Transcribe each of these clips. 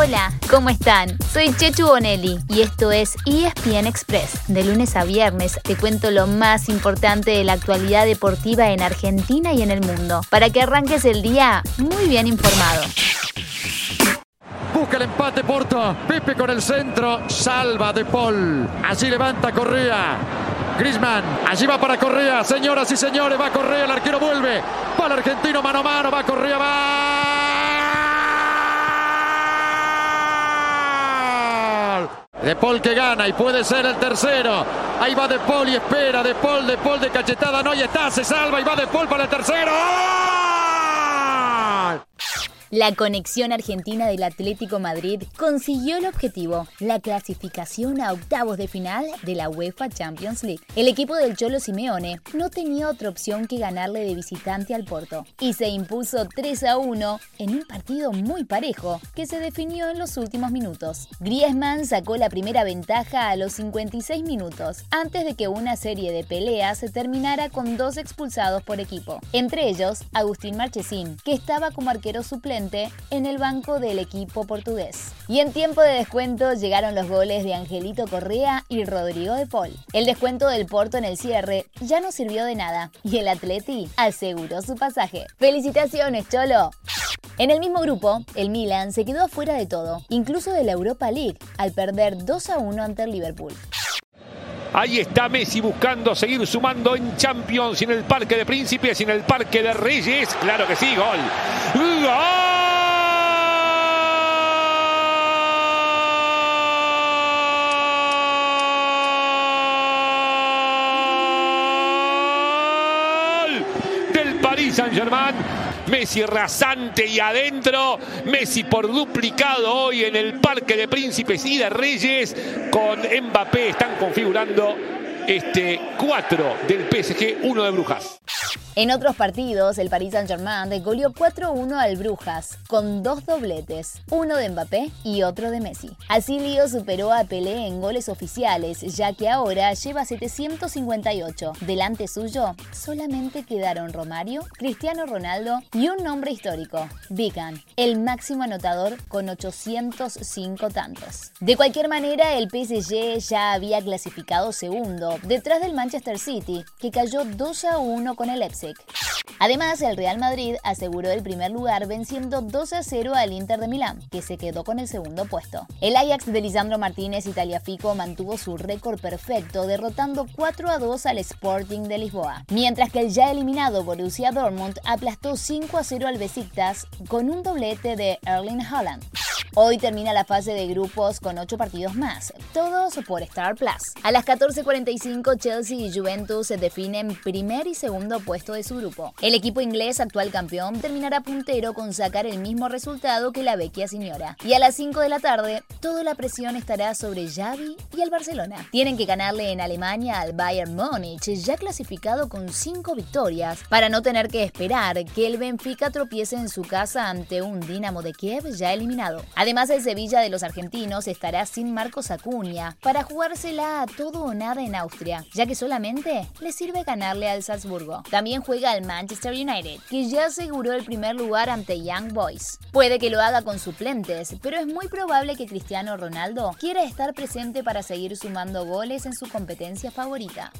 Hola, ¿cómo están? Soy Chechu Bonelli y esto es ESPN Express. De lunes a viernes te cuento lo más importante de la actualidad deportiva en Argentina y en el mundo, para que arranques el día muy bien informado. Busca el empate Porto. Pipe con el centro. Salva de Paul. Allí levanta Correa. Grisman. Allí va para Correa. Señoras y señores, va Correa. El arquero vuelve. Va el argentino mano a mano. Va Correa. Va. De Paul que gana y puede ser el tercero. Ahí va De Paul y espera. De Paul, De Paul de cachetada. No, y está. Se salva y va De Paul para el tercero. La conexión argentina del Atlético Madrid consiguió el objetivo, la clasificación a octavos de final de la UEFA Champions League. El equipo del Cholo Simeone no tenía otra opción que ganarle de visitante al Porto y se impuso 3 a 1 en un partido muy parejo que se definió en los últimos minutos. Griezmann sacó la primera ventaja a los 56 minutos antes de que una serie de peleas se terminara con dos expulsados por equipo, entre ellos Agustín Marchesín, que estaba como arquero suplente en el banco del equipo portugués. Y en tiempo de descuento llegaron los goles de Angelito Correa y Rodrigo de Paul. El descuento del Porto en el cierre ya no sirvió de nada y el Atleti aseguró su pasaje. ¡Felicitaciones, Cholo! En el mismo grupo, el Milan se quedó afuera de todo, incluso de la Europa League, al perder 2 a 1 ante el Liverpool. Ahí está Messi buscando seguir sumando en Champions, en el Parque de Príncipes, en el Parque de Reyes. Claro que sí, gol. ¡Gol! Del Paris Saint-Germain. Messi rasante y adentro. Messi por duplicado hoy en el Parque de Príncipes y de Reyes. Con Mbappé están configurando este 4 del PSG, 1 de Brujas. En otros partidos, el Paris Saint-Germain goleó 4-1 al Brujas, con dos dobletes, uno de Mbappé y otro de Messi. Así Lío superó a Pelé en goles oficiales, ya que ahora lleva 758. Delante suyo solamente quedaron Romario, Cristiano Ronaldo y un nombre histórico, Vigan, el máximo anotador con 805 tantos. De cualquier manera, el PSG ya había clasificado segundo, detrás del Manchester City, que cayó 2 1 con el Además, el Real Madrid aseguró el primer lugar venciendo 2 a 0 al Inter de Milán, que se quedó con el segundo puesto. El Ajax de Lisandro Martínez y Taliafico mantuvo su récord perfecto derrotando 4 a 2 al Sporting de Lisboa, mientras que el ya eliminado Borussia Dortmund aplastó 5 a 0 al Besiktas con un doblete de Erling Haaland. Hoy termina la fase de grupos con 8 partidos más, todos por Star Plus. A las 14.45 Chelsea y Juventus se definen primer y segundo puesto de su grupo. El equipo inglés, actual campeón, terminará puntero con sacar el mismo resultado que la vecchia señora. Y a las 5 de la tarde, toda la presión estará sobre Xavi y el Barcelona. Tienen que ganarle en Alemania al Bayern Múnich, ya clasificado con 5 victorias, para no tener que esperar que el Benfica tropiece en su casa ante un Dinamo de Kiev ya eliminado. El Sevilla de los argentinos estará sin Marcos Acuña para jugársela a todo o nada en Austria, ya que solamente le sirve ganarle al Salzburgo. También juega al Manchester United, que ya aseguró el primer lugar ante Young Boys. Puede que lo haga con suplentes, pero es muy probable que Cristiano Ronaldo quiera estar presente para seguir sumando goles en su competencia favorita.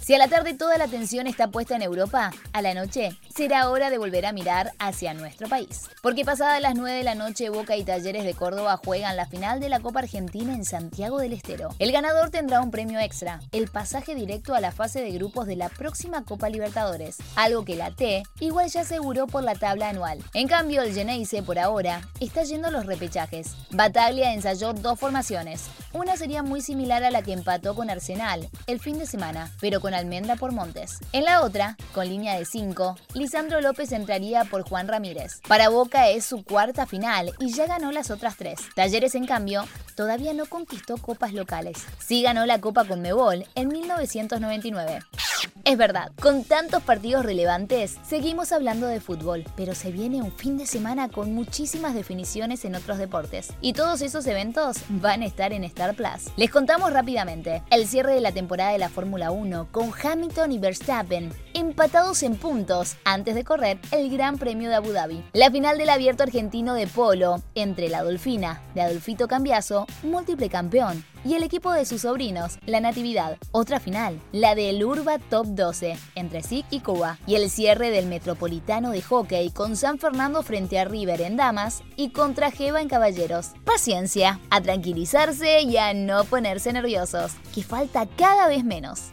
Si a la tarde toda la atención está puesta en Europa, a la noche será hora de volver a mirar hacia nuestro país. Porque pasadas las 9 de la noche, Boca y Talleres de Córdoba juegan la final de la Copa Argentina en Santiago del Estero. El ganador tendrá un premio extra, el pasaje directo a la fase de grupos de la próxima Copa Libertadores, algo que la T igual ya aseguró por la tabla anual. En cambio, el Geneise por ahora está yendo a los repechajes. Bataglia ensayó dos formaciones. Una sería muy similar a la que empató con Arsenal el fin de semana, pero con Almendra por Montes. En la otra, con línea de 5, Lisandro López entraría por Juan Ramírez. Para Boca es su cuarta final y ya ganó las otras tres. Talleres, en cambio, todavía no conquistó copas locales. Sí ganó la Copa con Mebol en 1999. Es verdad, con tantos partidos relevantes, seguimos hablando de fútbol, pero se viene un fin de semana con muchísimas definiciones en otros deportes. Y todos esos eventos van a estar en Star Plus. Les contamos rápidamente el cierre de la temporada de la Fórmula 1 con Hamilton y Verstappen empatados en puntos antes de correr el Gran Premio de Abu Dhabi. La final del Abierto Argentino de Polo entre la Dolfina de Adolfito Cambiaso, múltiple campeón, y el equipo de sus sobrinos, la Natividad. Otra final, la del Urba Top 12, entre SIC y Cuba. Y el cierre del Metropolitano de Hockey con San Fernando frente a River en Damas y contra Jeva en Caballeros. Paciencia, a tranquilizarse y a no ponerse nerviosos, que falta cada vez menos.